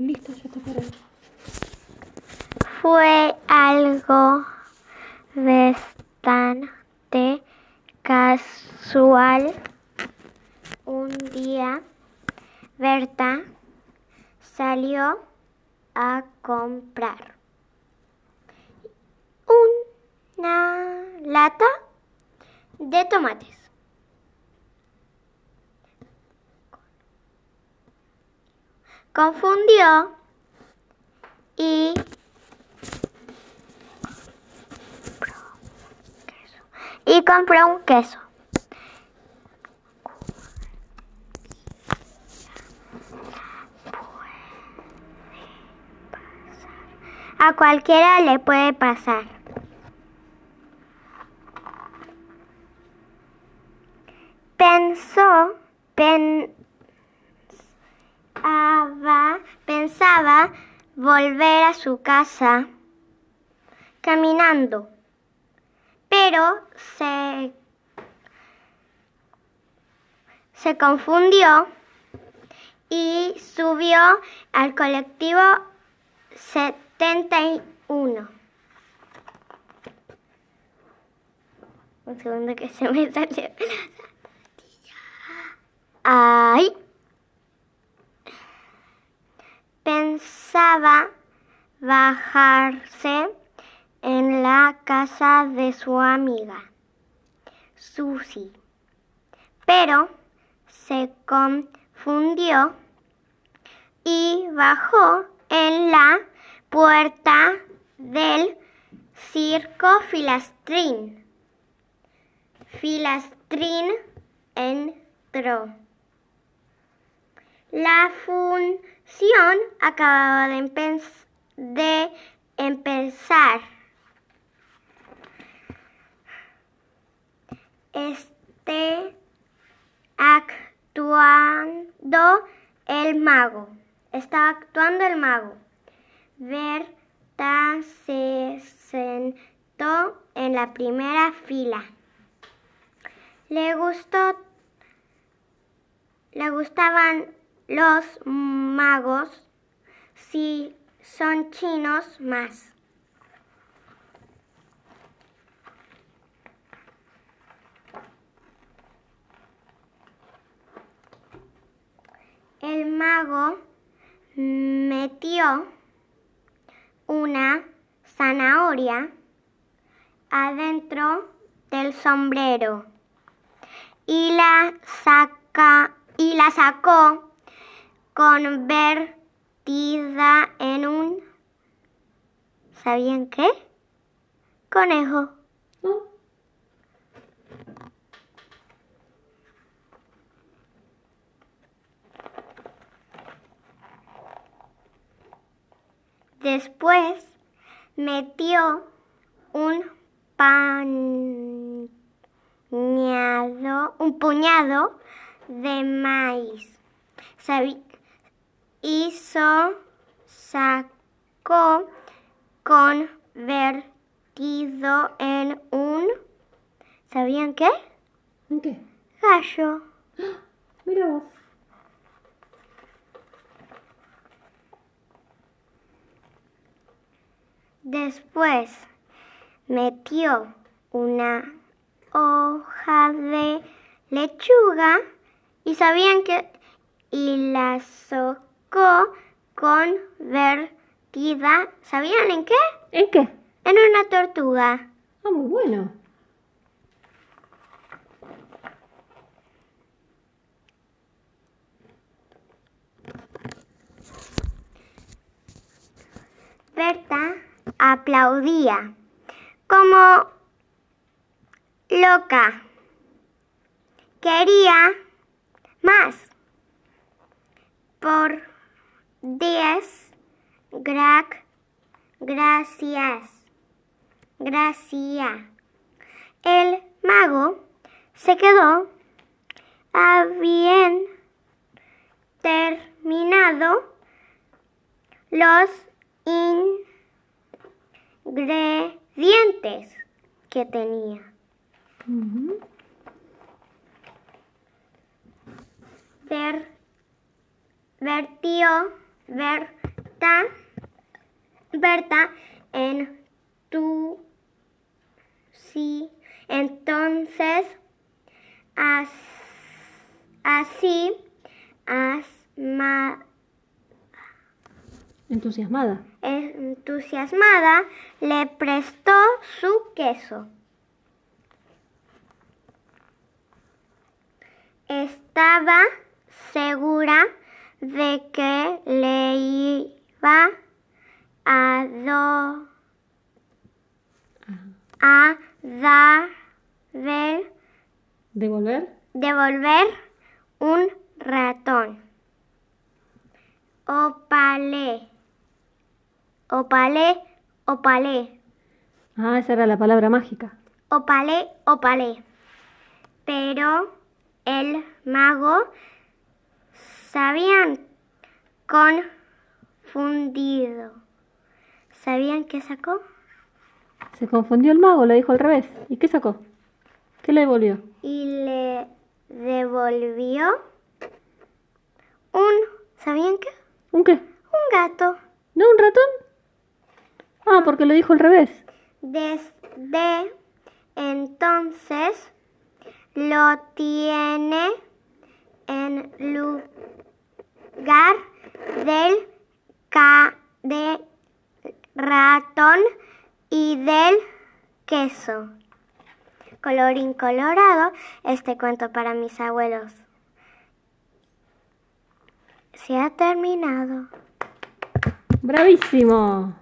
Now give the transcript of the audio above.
Listo, ya está parado. Fue algo bastante casual. Un día, Berta salió a comprar una lata de tomates. Confundió y y compró un queso. A cualquiera le puede pasar. Pensó, pensaba, pensaba volver a su casa caminando, pero se, se confundió y subió al colectivo 71. Un segundo que se me salió. Ay. Pensaba bajarse en la casa de su amiga, Susie, pero se confundió y bajó en la puerta del circo Filastrín. Filastrín entró. La función acababa de, empe- de empezar. Este actuando el mago. Estaba actuando el mago. Berta se sentó en la primera fila. Le gustó, le gustaban los magos si son chinos más. El mago metió una zanahoria adentro del sombrero y la saca y la sacó convertida en un ¿sabían qué? conejo. ¿No? Después metió un pañado, un puñado de maíz. Hizo, sacó convertido en un, ¿sabían qué? ¿En qué? Gallo. Mira vos. Después metió una hoja de lechuga y sabían que y la sacó convertida, ¿sabían en qué? ¿En qué? En una tortuga. Ah, muy bueno. Berta aplaudía como loca. Quería más. Por diez, grac, gracias, gracias. El mago se quedó habían terminado los ingredientes que tenía. Ver, vertió Berta, Berta, en tu, sí, entonces, as, así, asma, Entusiasmada. entusiasmada, le prestó su queso. Estaba segura de que le iba a, do- a dar ver- ¿Devolver? devolver un ratón. Opalé. Opalé, opalé. Ah, esa era la palabra mágica. Opalé, opalé. Pero el mago sabían confundido. ¿Sabían qué sacó? Se confundió el mago, lo dijo al revés. ¿Y qué sacó? ¿Qué le devolvió? Y le devolvió un... ¿Sabían qué? ¿Un qué? Un gato. ¿No un ratón? Ah, porque lo dijo al revés. Desde entonces lo tiene en lugar del ca de ratón y del queso. Colorín colorado, este cuento para mis abuelos. Se ha terminado. ¡Bravísimo!